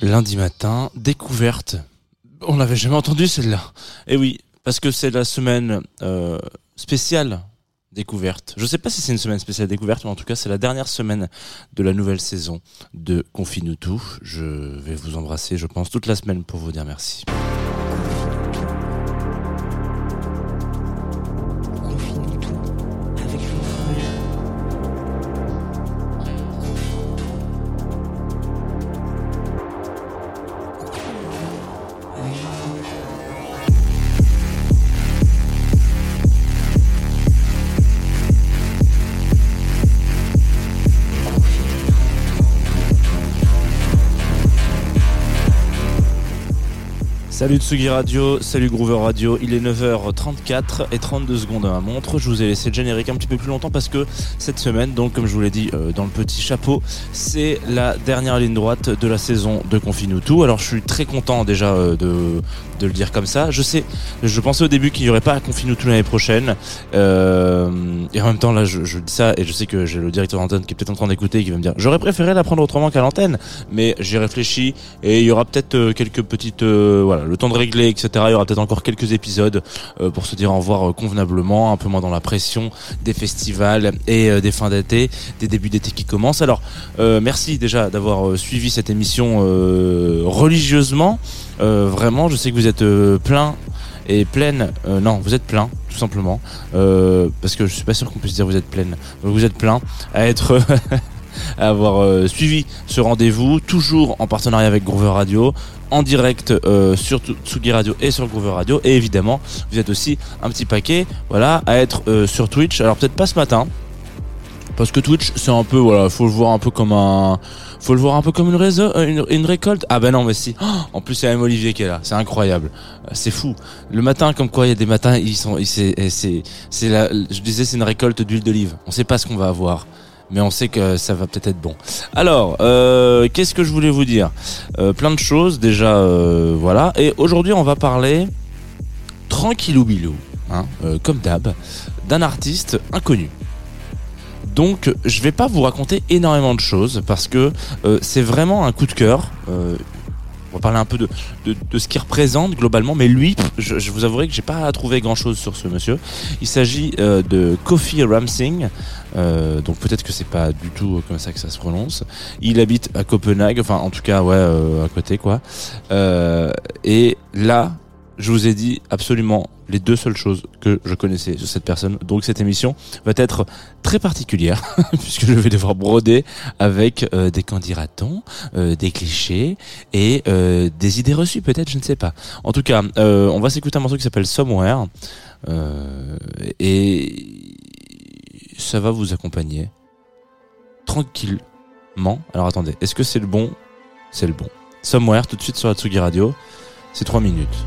Lundi matin, découverte. On l'avait jamais entendu celle-là. Et oui, parce que c'est la semaine euh, spéciale découverte. Je sais pas si c'est une semaine spéciale découverte, mais en tout cas c'est la dernière semaine de la nouvelle saison de Confine-nous tout. Je vais vous embrasser, je pense, toute la semaine pour vous dire merci. Salut Tsugi Radio, salut Groover Radio, il est 9h34 et 32 secondes à ma montre. Je vous ai laissé le générique un petit peu plus longtemps parce que cette semaine, donc comme je vous l'ai dit euh, dans le petit chapeau, c'est la dernière ligne droite de la saison de Confine tout. Alors je suis très content déjà euh, de, de le dire comme ça. Je sais, je pensais au début qu'il n'y aurait pas Confine tout l'année prochaine. Euh, et en même temps là je, dis ça et je sais que j'ai le directeur d'antenne qui est peut-être en train d'écouter et qui va me dire j'aurais préféré la prendre autrement qu'à l'antenne. Mais j'ai réfléchi et il y aura peut-être quelques petites... voilà, le temps de régler, etc. Il y aura peut-être encore quelques épisodes euh, pour se dire au revoir euh, convenablement, un peu moins dans la pression des festivals et euh, des fins d'été, des débuts d'été qui commencent. Alors, merci déjà d'avoir suivi cette émission religieusement. Vraiment, je sais que vous êtes plein et pleine. non, vous êtes plein, tout simplement, parce que je suis pas sûr qu'on puisse dire vous êtes pleine. Vous êtes plein à être avoir euh, suivi ce rendez-vous, toujours en partenariat avec Groover Radio, en direct euh, sur Tsu- Tsugi Radio et sur Groover Radio, et évidemment, vous êtes aussi un petit paquet, voilà, à être euh, sur Twitch. Alors peut-être pas ce matin, parce que Twitch, c'est un peu, voilà, faut le voir un peu comme un, faut le voir un peu comme une, réseau, une, récolte. Ah ben non, mais si. Oh, en plus, c'est même Olivier qui est là. C'est incroyable. C'est fou. Le matin, comme quoi, il y a des matins, ils sont, c'est, c'est, je disais, c'est une récolte d'huile d'olive. On sait pas ce qu'on va avoir. Mais on sait que ça va peut-être être bon. Alors, euh, qu'est-ce que je voulais vous dire? Euh, Plein de choses déjà, euh, voilà. Et aujourd'hui, on va parler tranquillou bilou, hein, comme d'hab, d'un artiste inconnu. Donc, je vais pas vous raconter énormément de choses parce que c'est vraiment un coup de cœur. On va parler un peu de, de, de ce qu'il représente globalement, mais lui, je, je vous avouerai que j'ai pas trouvé grand chose sur ce monsieur. Il s'agit euh, de Kofi Ramsing, euh, donc peut-être que c'est pas du tout comme ça que ça se prononce. Il habite à Copenhague, enfin en tout cas ouais euh, à côté quoi. Euh, et là, je vous ai dit absolument les deux seules choses que je connaissais sur cette personne. Donc cette émission va être très particulière puisque je vais devoir broder avec euh, des candidatons, euh, des clichés et euh, des idées reçues peut-être, je ne sais pas. En tout cas, on va s'écouter un morceau qui s'appelle Somewhere et ça va vous accompagner tranquillement. Alors attendez, est-ce que c'est le bon? C'est le bon. Somewhere tout de suite sur la Tsugi Radio. C'est trois minutes.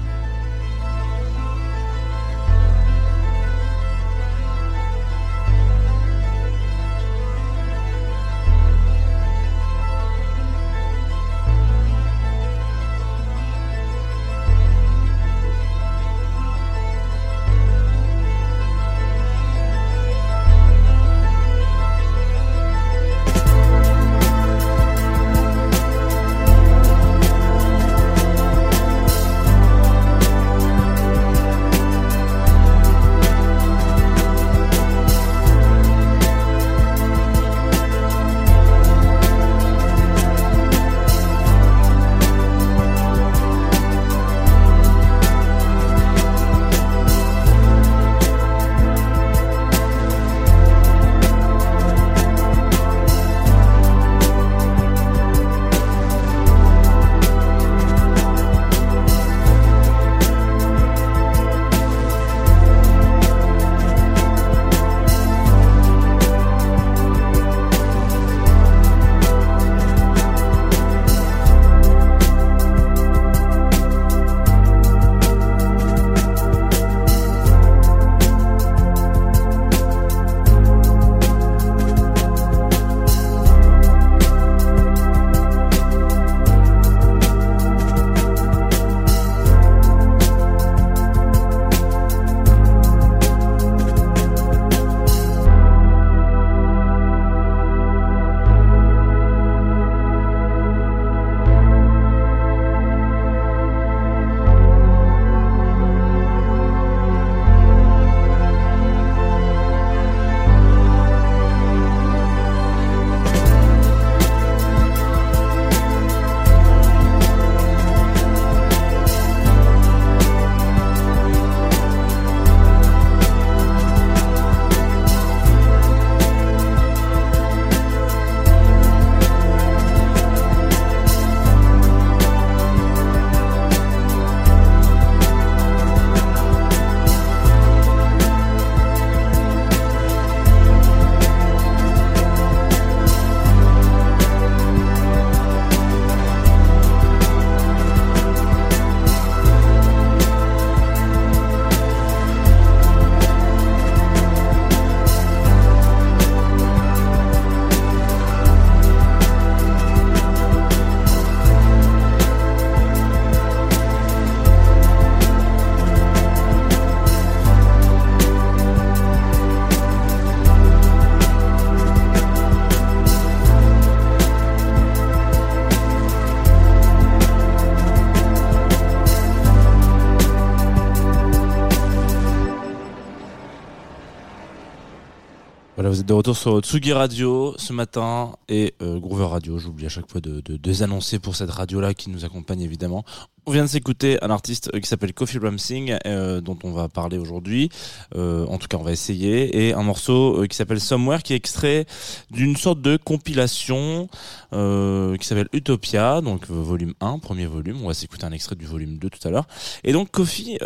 Sur Tsugi Radio ce matin et euh, Groover Radio. J'oublie à chaque fois de, de, annoncer pour cette radio-là qui nous accompagne évidemment. On vient de s'écouter un artiste euh, qui s'appelle Coffee Ramsing, euh, dont on va parler aujourd'hui. Euh, en tout cas, on va essayer. Et un morceau qui s'appelle Somewhere, qui est extrait d'une sorte de compilation qui s'appelle Utopia, donc volume 1, premier volume. On va s'écouter un extrait du volume 2 tout à l'heure. Et donc, Kofi,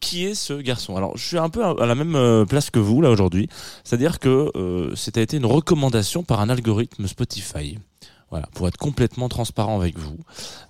qui est ce garçon? Alors, je suis un peu à la même place que vous, là, aujourd'hui. C'est-à-dire que c'était une recommandation par un algorithme Spotify. Voilà, pour être complètement transparent avec vous.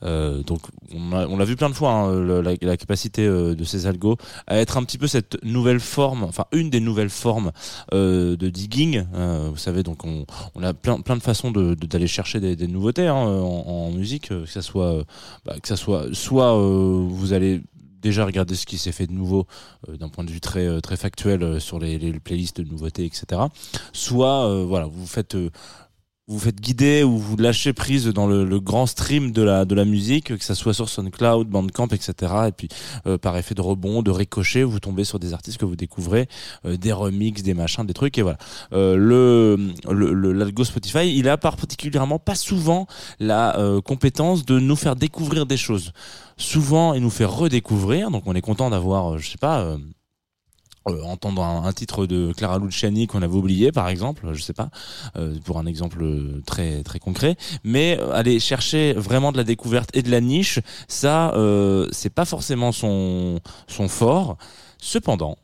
Euh, donc, on l'a vu plein de fois, hein, la, la capacité euh, de ces algos à être un petit peu cette nouvelle forme, enfin une des nouvelles formes euh, de digging. Euh, vous savez, donc on, on a plein, plein de façons de- de- d'aller chercher des, des nouveautés hein, en, en musique, euh, que ça soit, euh, bah, que ça soit, soit vous allez déjà regarder ce qui s'est fait de nouveau euh, d'un point de vue très très factuel euh, sur les, les playlists de nouveautés, etc. Soit voilà, vous faites vous faites guider ou vous lâchez prise dans le, grand stream de la de la musique, que ça soit sur SoundCloud, Bandcamp, etc. Et puis euh, par effet de rebond, de ricochet, vous tombez sur des artistes que vous découvrez, euh, des remixes, des machins, des trucs et voilà. Euh, le l'algo Spotify, il a par particulièrement pas souvent la euh, compétence de nous faire découvrir des choses. Souvent, il nous fait redécouvrir, donc on est content d'avoir, je sais pas. Euh, entendre un, titre de Clara Luciani qu'on avait oublié par exemple je sais pas euh, pour un exemple très très concret. Mais euh, aller chercher vraiment de la découverte et de la niche ça euh, c'est pas forcément son son fort. Cependant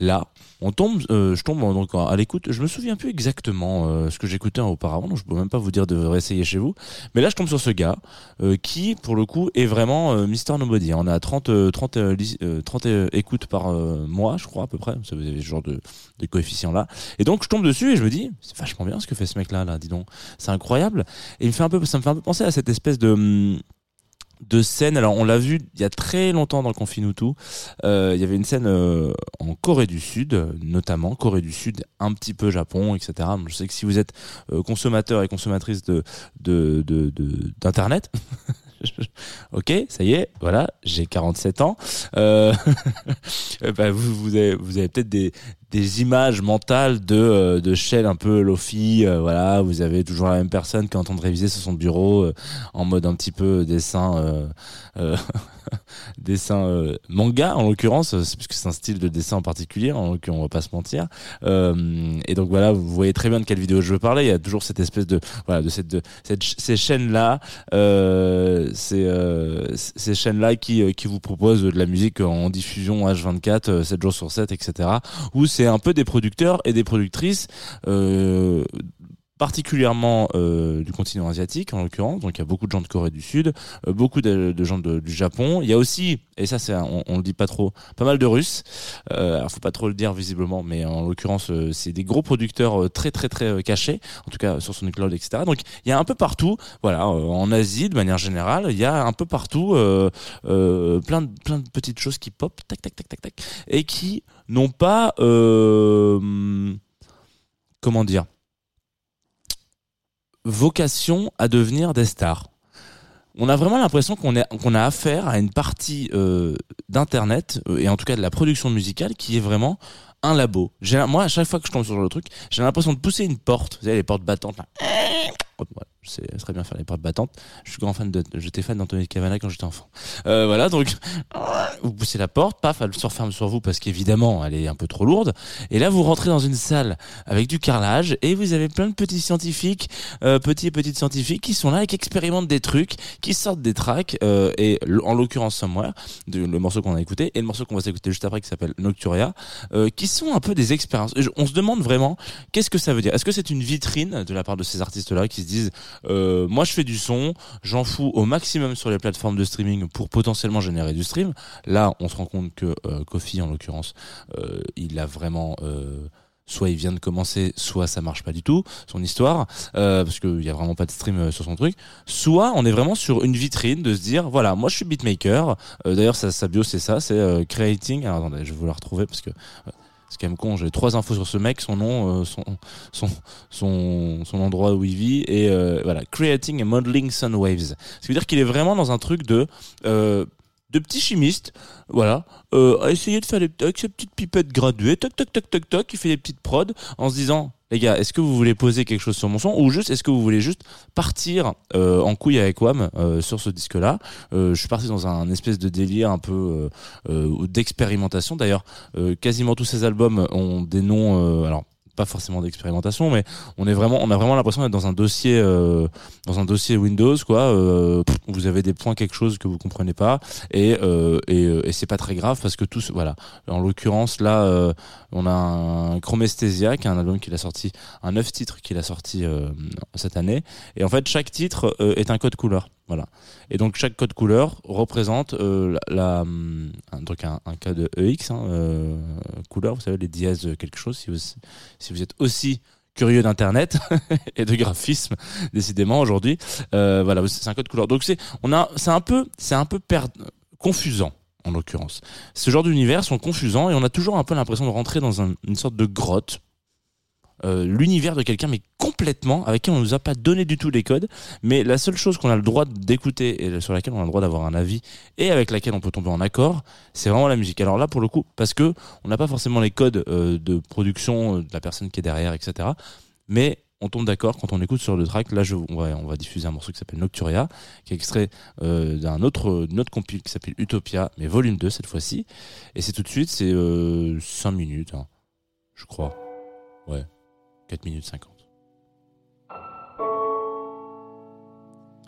là on tombe euh, je tombe donc à l'écoute. Je me souviens plus exactement euh, ce que j'écoutais auparavant donc je peux même pas vous dire de réessayer chez vous. Mais là je tombe sur ce gars euh, qui pour le coup est vraiment euh, Mister Nobody. On a 30 euh, 30 euh, lis- euh, 30 euh, écoutes par euh, mois je crois à peu près. Vous avez ce genre de, de coefficient là. Et donc je tombe dessus et je me dis c'est vachement bien ce que fait ce mec là là dis donc. C'est incroyable. Et il me fait un peu ça me fait un peu penser à cette espèce de hum, de scène. Alors on l'a vu il y a très longtemps dans le Confinutu. Euh, il y avait une scène euh, en Corée du Sud, notamment Corée du Sud, un petit peu Japon, etc. Donc, je sais que si vous êtes euh, consommateur et consommatrice de d'internet. ok, ça y est, voilà, j'ai 47 ans. Bah, vous avez peut-être des, des images mentales de, euh, de Shell un peu Lofi, euh, voilà, vous avez toujours la même personne qui est en train de réviser sur son bureau euh, en mode un petit peu dessin, euh, euh, dessin euh, manga en l'occurrence, euh, c'est un style de dessin en particulier, en on va pas se mentir. Euh, et donc voilà, vous voyez très bien de quelle vidéo je veux parler. Il y a toujours cette espèce de voilà de cette de cette ces chaînes là, euh, ces euh, ces chaînes là qui euh, qui vous proposent de la musique en diffusion H24, euh, 7 jours sur 7, etc. c'est un peu des producteurs et des productrices. Euh, particulièrement euh, du continent asiatique en l'occurrence. Donc il y a beaucoup de gens de Corée du Sud euh, beaucoup de, gens du Japon. Il y a aussi et ça c'est on, on le dit pas trop pas mal de Russes. Euh, faut pas trop le dire visiblement mais en l'occurrence euh, c'est des gros producteurs très très très cachés en tout cas sur son cloud etc donc il y a un peu partout voilà en Asie de manière générale il y a un peu partout plein de plein de petites choses qui pop tac tac tac tac tac et qui n'ont pas comment dire vocation à devenir des stars. On a vraiment l'impression qu'on a affaire à une partie euh, d'internet euh, et en tout cas de la production musicale qui est vraiment un labo. Moi, à chaque fois que je tombe sur le truc, j'ai l'impression de pousser une porte. Vous savez, les portes battantes. Là. Sais très bien faire les portes battantes. Je suis grand fan de, j'étais fan d'Anthony Cavana quand j'étais enfant. Euh, voilà, donc vous poussez la porte, paf, elle se referme sur vous parce qu'évidemment, elle est un peu trop lourde. Et là, vous rentrez dans une salle avec du carrelage et vous avez plein de petits scientifiques, euh, petits et petites scientifiques qui sont là et qui expérimentent des trucs, qui sortent des tracks euh, et en l'occurrence Somewhere, de- le morceau qu'on a écouté et le morceau qu'on va s'écouter juste après qui s'appelle Nocturia, euh, qui sont un peu des expériences. On se demande vraiment qu'est-ce que ça veut dire? Est-ce que c'est une vitrine de la part de ces artistes-là qui se disent euh, moi je fais du son, j'en fous au maximum sur les plateformes de streaming pour potentiellement générer du stream. Là, on se rend compte que euh, Kofi, en l'occurrence, euh, il a vraiment euh, soit il vient de commencer, soit ça marche pas du tout son histoire, euh, parce qu'il y a vraiment pas de stream euh, sur son truc. Soit on est vraiment sur une vitrine de se dire voilà, moi je suis beatmaker. Euh, D'ailleurs, sa, sa bio c'est ça, c'est euh, creating. Alors attendez, je vais vous la retrouver parce que euh, c'est quand même con. J'ai trois infos sur ce mec, son nom, euh, son, son son son endroit où il vit et euh, voilà, creating and modeling sound waves. Ce qui veut dire qu'il est vraiment dans un truc de euh, de petits chimistes, voilà, euh, à essayer de faire des, avec ses petites pipettes graduées, toc toc toc toc toc, qui fait des petites prods en se disant les gars, est-ce que vous voulez poser quelque chose sur mon son ou juste est-ce que vous voulez juste partir euh, en couille avec Wham euh, sur ce disque-là? Euh, Je suis parti dans un espèce de délire un peu euh, euh, d'expérimentation. D'ailleurs, euh, quasiment tous ces albums ont des noms. alors pas forcément d'expérimentation, mais on est vraiment, on a vraiment l'impression d'être dans un dossier, euh, dans un dossier Windows, quoi. Euh, vous avez des points quelque chose que vous comprenez pas, et euh, et, et c'est pas très grave parce que tous, voilà. En l'occurrence, là, on a un Chromesthesia, qui est un album qu'il a sorti, un neuf titres qu'il a sorti cette année, et en fait chaque titre est un code couleur, voilà. Et donc chaque code couleur représente euh, la, hum, donc un, un code EX, hein, euh, couleur, vous savez les dièses quelque chose, si vous si vous êtes aussi curieux d'internet et de graphisme décidément aujourd'hui euh, voilà c'est un code couleur. Donc c'est on a c'est un peu c'est un peu confusant en l'occurrence. Ce genre d'univers sont confusants et on a toujours un peu l'impression de rentrer dans un- une sorte de grotte euh, l'univers de quelqu'un mais complètement avec qui on nous a pas donné du tout les codes. Mais la seule chose qu'on a le droit d'écouter et sur laquelle on a le droit d'avoir un avis et avec laquelle on peut tomber en accord c'est vraiment la musique. Alors là pour le coup parce que on n'a pas forcément les codes euh, de production euh, de la personne qui est derrière etc mais on tombe d'accord quand on écoute sur le track. Là je, on, va, on va diffuser un morceau qui s'appelle Nocturia qui est extrait d'un autre autre compil qui s'appelle Utopia mais volume 2 cette fois-ci. Et c'est tout de suite c'est 5 minutes hein, je crois. Ouais 4 minutes 50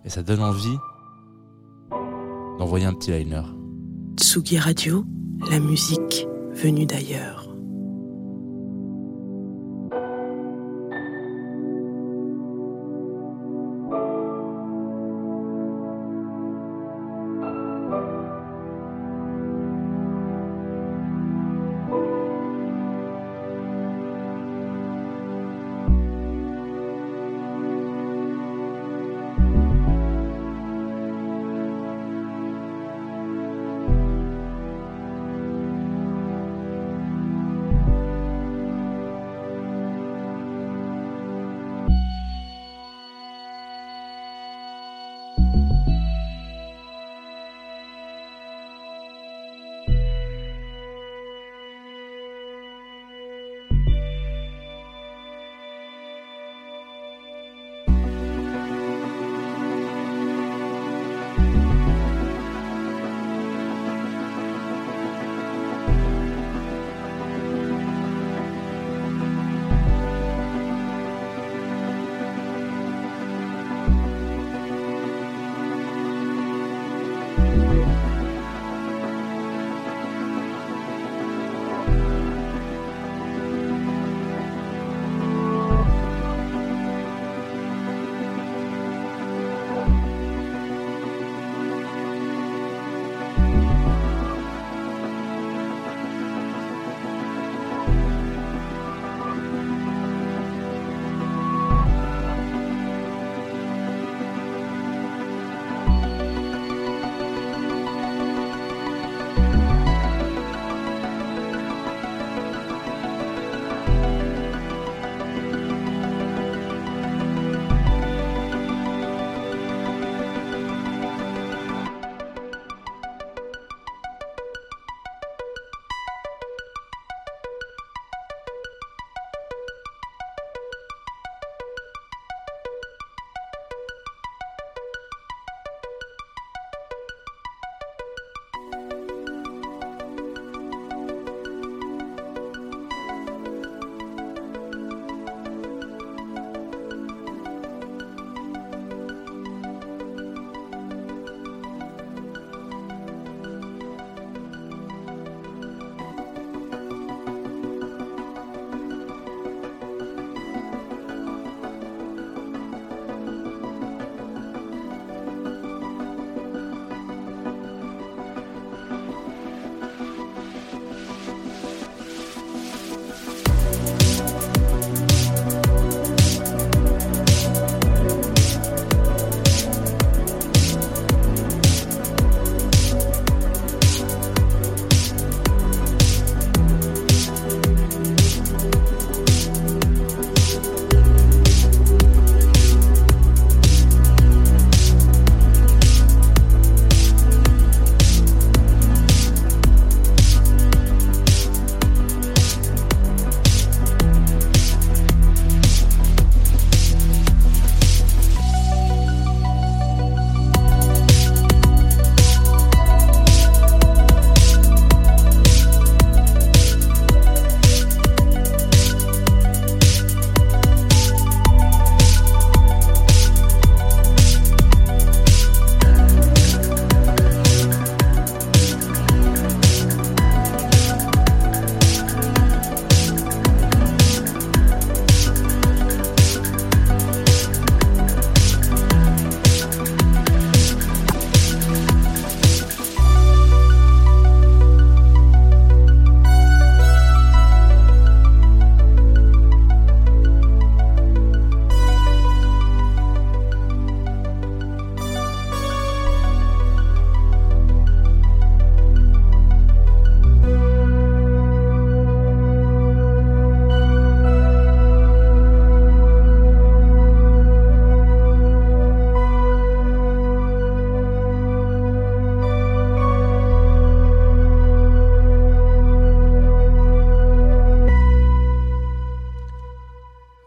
et ça donne envie d'envoyer un petit liner Tsugi Radio, la musique venue d'ailleurs.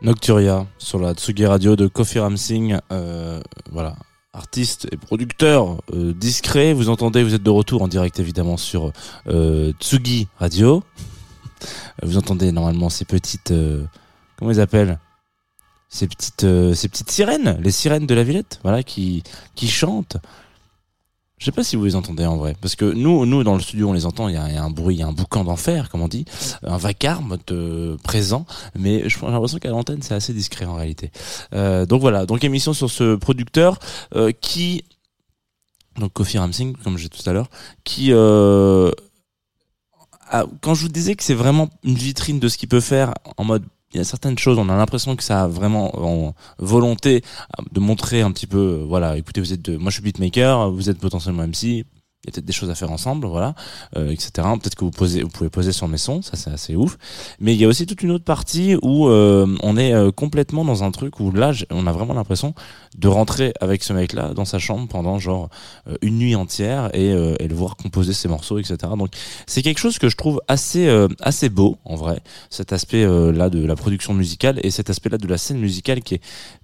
Nocturia sur la Tsugi Radio de Kofi Ramsing, euh, voilà, artiste et producteur euh, discret. Vous entendez, vous êtes de retour en direct évidemment sur euh, Tsugi Radio. Vous entendez normalement ces petites, comment ils appellent? Ces petites, ces petites sirènes, les sirènes de la Villette, voilà, qui chantent. Je sais pas si vous les entendez en vrai, parce que nous, nous dans le studio, on les entend. Il y a, un bruit, il y a un boucan d'enfer, comme on dit, un vacarme de présent. Mais j'ai l'impression qu'à l'antenne, c'est assez discret en réalité. Euh, donc voilà, donc émission sur ce producteur euh, qui, donc Kofi Ramsing, comme j'ai tout à l'heure, qui, euh, quand je vous disais que c'est vraiment une vitrine de ce qu'il peut faire en mode il y a certaines choses, on a l'impression que ça a vraiment en volonté de montrer un petit peu, euh, voilà, écoutez, vous êtes de, moi je suis beatmaker, vous êtes potentiellement MC, il y a peut-être des choses à faire ensemble, voilà, euh, etc. Peut-être que vous posez, vous pouvez poser sur mes sons, ça c'est assez ouf. Mais il y a aussi toute une autre partie où euh, on est euh, complètement dans un truc où là, on a vraiment l'impression de rentrer avec ce mec-là dans sa chambre pendant genre euh, une nuit entière et, euh, et le voir composer ses morceaux, etc. Donc c'est quelque chose que je trouve assez euh, assez beau en vrai, cet aspect là de la production musicale et cet aspect là de la scène musicale qui est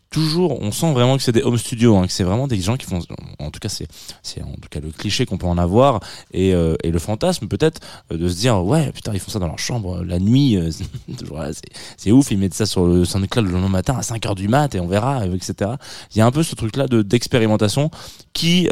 toujours, on sent vraiment que c'est des home studios, hein, que c'est vraiment des gens qui font, en tout cas c'est, c'est en tout cas le cliché qu'on peut en avoir et, euh, et le fantasme peut-être euh, de se dire ouais putain ils font ça dans leur chambre euh, la nuit, euh, c'est, c'est ouf, ils mettent ça sur le SoundCloud le lendemain matin à 5 heures du mat et on verra, euh, etc. Il y a un peu ce truc là de d'expérimentation qui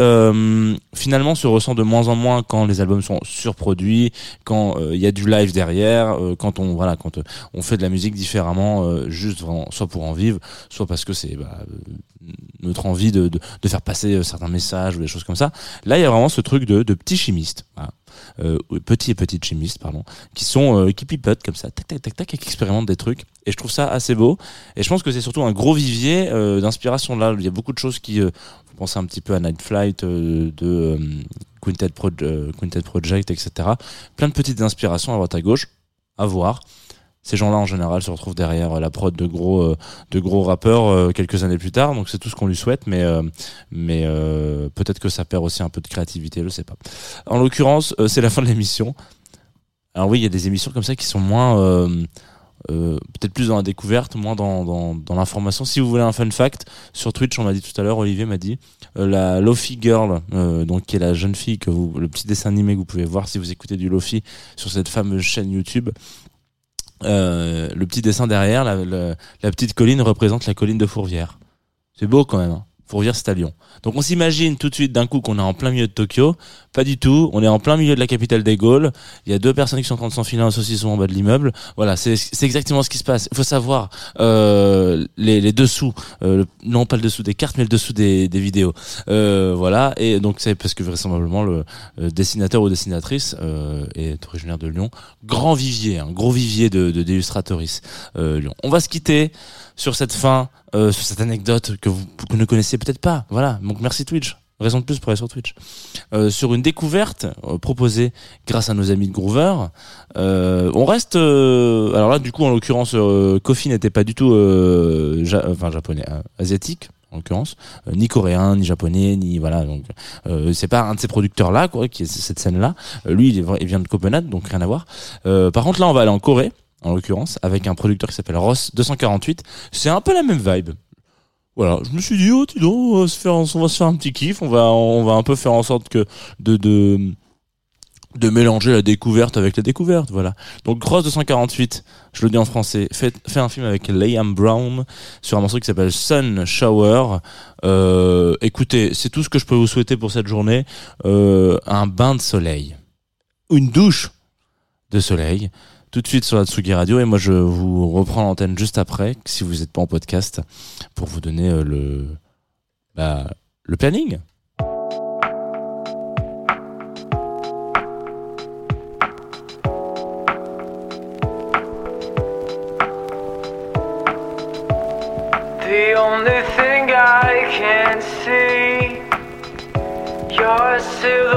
finalement se ressent de moins en moins quand les albums sont surproduits, quand il y a du live derrière, quand on voilà quand on fait de la musique différemment, juste vraiment soit pour en vivre, soit parce que c'est bah, euh, notre envie de, de, faire passer euh, certains messages ou des choses comme ça. Là, il y a vraiment ce truc de, de petits chimistes, voilà. euh, petits et petites chimistes, pardon, qui sont qui pipotent comme ça, tac tac tac tac, et qui expérimentent des trucs. Et je trouve ça assez beau. Et je pense que c'est surtout un gros vivier d'inspiration là. Il y a beaucoup de choses qui, vous pensez un petit peu à Night Flight de Quintet, Quintet Project, etc. Plein de petites inspirations à droite à gauche, à voir. Ces gens-là en général se retrouvent derrière euh, la prod de gros euh, de gros rappeurs euh, quelques années plus tard, donc c'est tout ce qu'on lui souhaite, mais mais peut-être que ça perd aussi un peu de créativité, je sais pas. En l'occurrence, c'est la fin de l'émission. Alors oui, il y a des émissions comme ça qui sont moins peut-être plus dans la découverte, moins dans, dans, l'information. Si vous voulez un fun fact, sur Twitch, on m'a dit tout à l'heure, Olivier m'a dit, la Lofi Girl, donc qui est la jeune fille que vous, le petit dessin animé que vous pouvez voir si vous écoutez du Lofi sur cette fameuse chaîne YouTube. Euh, le petit dessin derrière, la, la, la petite colline représente la colline de Fourvière. C'est beau quand même. Hein. Fourvière, c'est à Lyon. Donc on s'imagine tout de suite d'un coup qu'on est en plein milieu de Tokyo. Pas du tout. On est en plein milieu de la capitale des Gaules. Il y a deux personnes qui sont en train de s'enfiler un saucisson en bas de l'immeuble. Voilà, c'est exactement ce qui se passe. Il faut savoir euh, les, les dessous, euh, non pas le dessous des cartes, mais le dessous des, des vidéos. Euh, voilà. Et donc c'est parce que vraisemblablement le dessinateur ou dessinatrice euh, est originaire de Lyon. Grand vivier, un gros vivier de, de euh, Lyon. On va se quitter sur cette fin, euh, sur cette anecdote que vous, ne connaissez peut-être pas. Voilà. Donc merci Twitch. Raison de plus pour aller sur Twitch. Euh, sur une découverte euh, proposée grâce à nos amis de Groover. Euh, on reste. euh, alors là, du coup, en l'occurrence, euh, Kofi n'était pas du tout, ja- enfin japonais, asiatique en l'occurrence, ni coréen, ni japonais, ni voilà. Donc, euh, c'est pas un de ces producteurs là, quoi, qui est cette scène là. lui, il, il vient de Copenhague, donc rien à voir. Par contre, là, on va aller en Corée en l'occurrence, avec un producteur qui s'appelle Ross 248. C'est un peu la même vibe. Voilà, je me suis dit, oh, dis donc, on va se faire, un petit kiff, on va, on va un peu faire en sorte que de, de, de mélanger la découverte avec la découverte, voilà. Donc Ross 248, je le dis en français, fait, fait un film avec Liam Brown sur un morceau qui s'appelle Sun Shower. Euh, écoutez, c'est tout ce que je peux vous souhaiter pour cette journée. Euh, un bain de soleil. Une douche de soleil tout de suite sur la Tsugi Radio et moi je vous reprends l'antenne juste après si vous n'êtes pas en podcast pour vous donner euh, le bah, le planning. The only thing I can see, your silhouette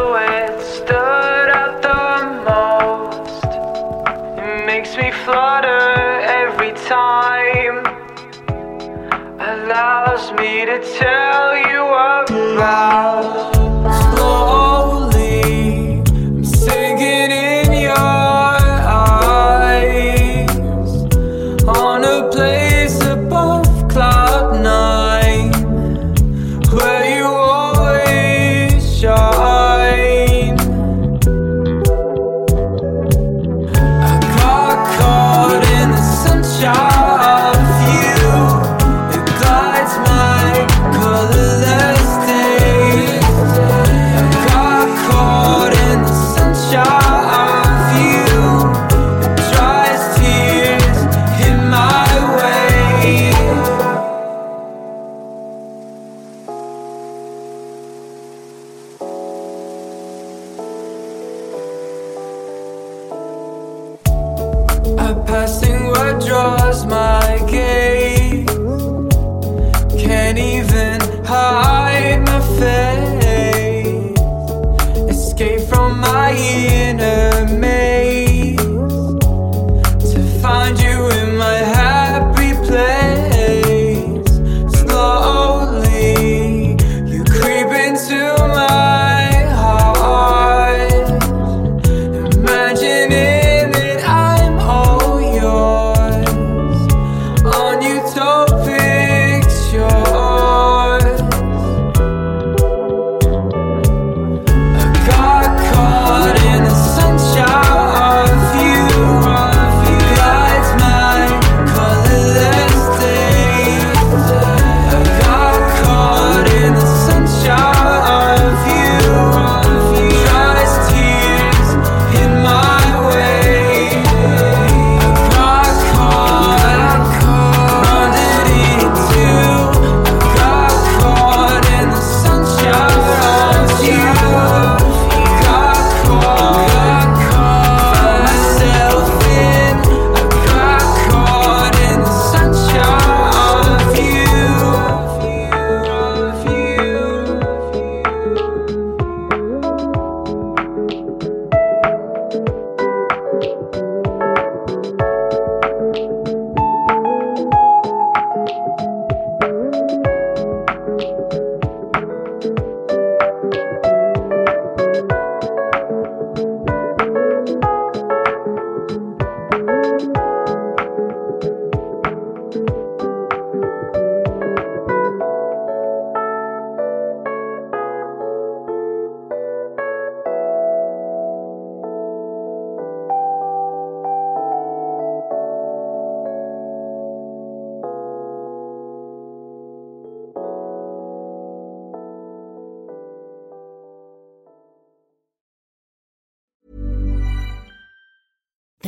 to tell you about.